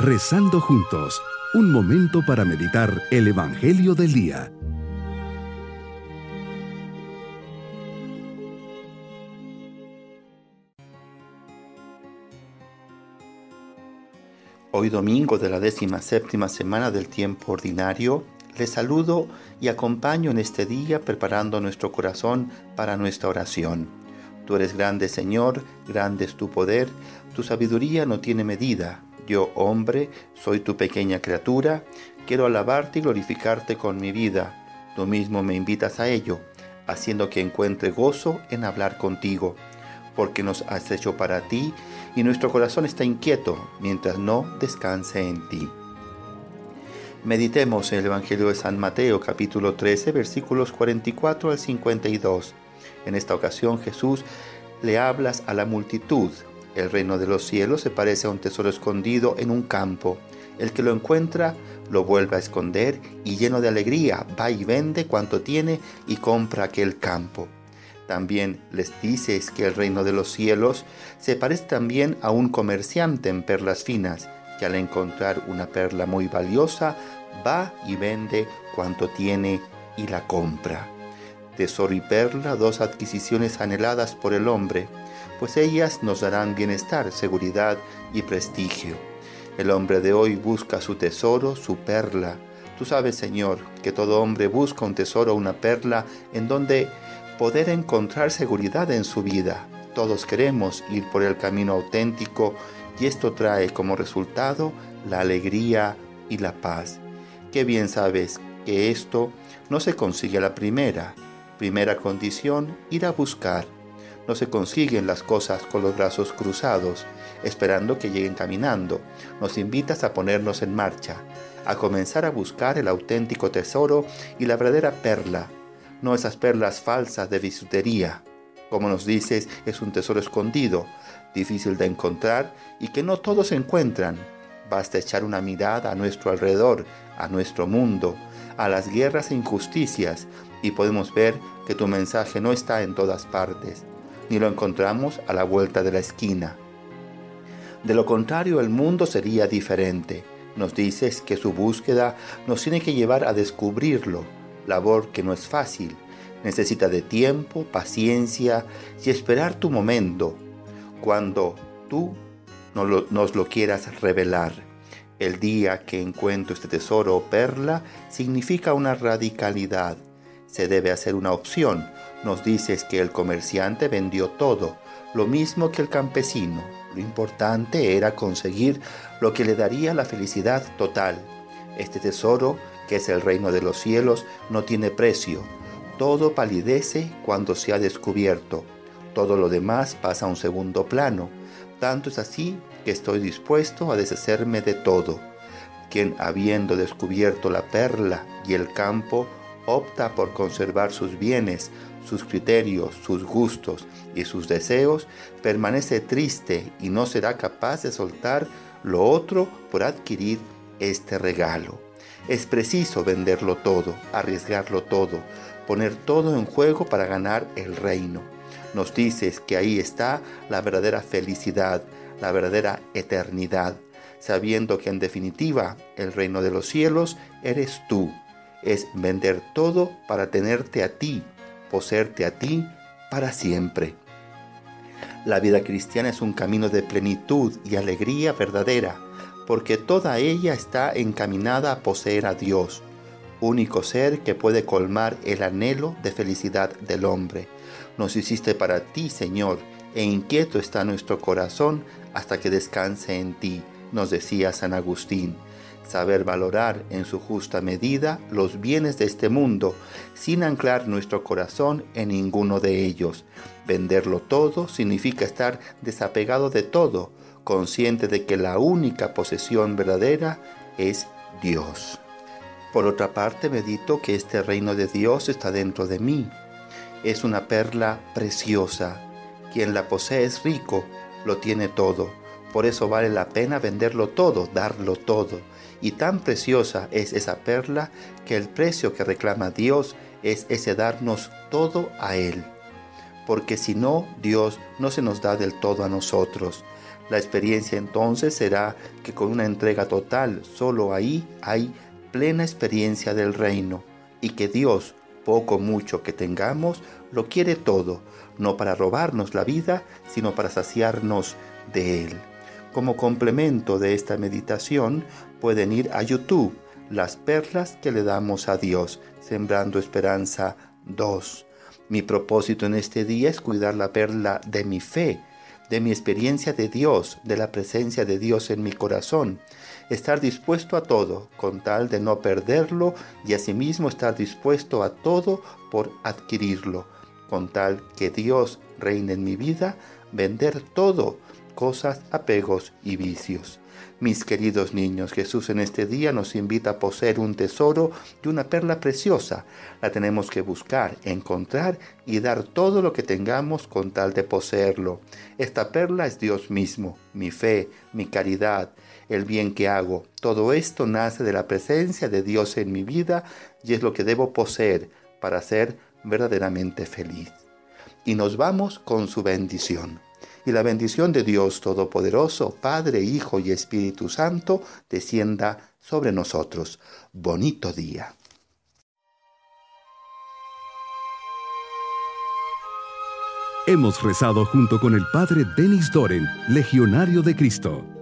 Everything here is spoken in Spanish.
Rezando juntos, un momento para meditar el Evangelio del Día. Hoy domingo de la décima séptima semana del tiempo ordinario, les saludo y acompaño en este día preparando nuestro corazón para nuestra oración. Tú eres grande Señor, grande es tu poder, tu sabiduría no tiene medida yo, hombre, soy tu pequeña criatura, quiero alabarte y glorificarte con mi vida. Tú mismo me invitas a ello, haciendo que encuentre gozo en hablar contigo, porque nos has hecho para ti y nuestro corazón está inquieto mientras no descanse en ti. Meditemos en el Evangelio de San Mateo capítulo 13 versículos 44 al 52. En esta ocasión Jesús le hablas a la multitud el reino de los cielos se parece a un tesoro escondido en un campo. El que lo encuentra lo vuelve a esconder y lleno de alegría va y vende cuanto tiene y compra aquel campo. También les dices que el reino de los cielos se parece también a un comerciante en perlas finas, que al encontrar una perla muy valiosa va y vende cuanto tiene y la compra. Tesoro y perla, dos adquisiciones anheladas por el hombre, pues ellas nos darán bienestar, seguridad y prestigio. El hombre de hoy busca su tesoro, su perla. Tú sabes, Señor, que todo hombre busca un tesoro, una perla, en donde poder encontrar seguridad en su vida. Todos queremos ir por el camino auténtico y esto trae como resultado la alegría y la paz. Qué bien sabes que esto no se consigue a la primera. Primera condición, ir a buscar no se consiguen las cosas con los brazos cruzados, esperando que lleguen caminando. Nos invitas a ponernos en marcha, a comenzar a buscar el auténtico tesoro y la verdadera perla, no esas perlas falsas de bisutería. Como nos dices, es un tesoro escondido, difícil de encontrar y que no todos encuentran. Basta echar una mirada a nuestro alrededor, a nuestro mundo, a las guerras e injusticias, y podemos ver que tu mensaje no está en todas partes ni lo encontramos a la vuelta de la esquina. De lo contrario, el mundo sería diferente. Nos dices que su búsqueda nos tiene que llevar a descubrirlo, labor que no es fácil. Necesita de tiempo, paciencia y esperar tu momento, cuando tú nos lo quieras revelar. El día que encuentro este tesoro o perla significa una radicalidad, se debe hacer una opción. Nos dices que el comerciante vendió todo, lo mismo que el campesino. Lo importante era conseguir lo que le daría la felicidad total. Este tesoro, que es el reino de los cielos, no tiene precio. Todo palidece cuando se ha descubierto. Todo lo demás pasa a un segundo plano. Tanto es así que estoy dispuesto a deshacerme de todo. Quien habiendo descubierto la perla y el campo, opta por conservar sus bienes, sus criterios, sus gustos y sus deseos, permanece triste y no será capaz de soltar lo otro por adquirir este regalo. Es preciso venderlo todo, arriesgarlo todo, poner todo en juego para ganar el reino. Nos dices que ahí está la verdadera felicidad, la verdadera eternidad, sabiendo que en definitiva el reino de los cielos eres tú es vender todo para tenerte a ti, poseerte a ti para siempre. La vida cristiana es un camino de plenitud y alegría verdadera, porque toda ella está encaminada a poseer a Dios, único ser que puede colmar el anhelo de felicidad del hombre. Nos hiciste para ti, Señor, e inquieto está nuestro corazón hasta que descanse en ti, nos decía San Agustín saber valorar en su justa medida los bienes de este mundo, sin anclar nuestro corazón en ninguno de ellos. Venderlo todo significa estar desapegado de todo, consciente de que la única posesión verdadera es Dios. Por otra parte, medito que este reino de Dios está dentro de mí. Es una perla preciosa. Quien la posee es rico, lo tiene todo. Por eso vale la pena venderlo todo, darlo todo y tan preciosa es esa perla que el precio que reclama Dios es ese darnos todo a Él. porque si no, Dios no se nos da del todo a nosotros. La experiencia entonces será que con una entrega total, solo ahí hay plena experiencia del reino y que Dios, poco mucho que tengamos, lo quiere todo, no para robarnos la vida, sino para saciarnos de Él. Como complemento de esta meditación pueden ir a YouTube, las perlas que le damos a Dios, Sembrando Esperanza 2. Mi propósito en este día es cuidar la perla de mi fe, de mi experiencia de Dios, de la presencia de Dios en mi corazón. Estar dispuesto a todo con tal de no perderlo y asimismo estar dispuesto a todo por adquirirlo, con tal que Dios reine en mi vida, vender todo, cosas, apegos y vicios. Mis queridos niños, Jesús en este día nos invita a poseer un tesoro y una perla preciosa. La tenemos que buscar, encontrar y dar todo lo que tengamos con tal de poseerlo. Esta perla es Dios mismo, mi fe, mi caridad, el bien que hago. Todo esto nace de la presencia de Dios en mi vida y es lo que debo poseer para ser verdaderamente feliz. Y nos vamos con su bendición y la bendición de Dios Todopoderoso, Padre, Hijo y Espíritu Santo, descienda sobre nosotros. Bonito día. Hemos rezado junto con el Padre Denis Doren, Legionario de Cristo.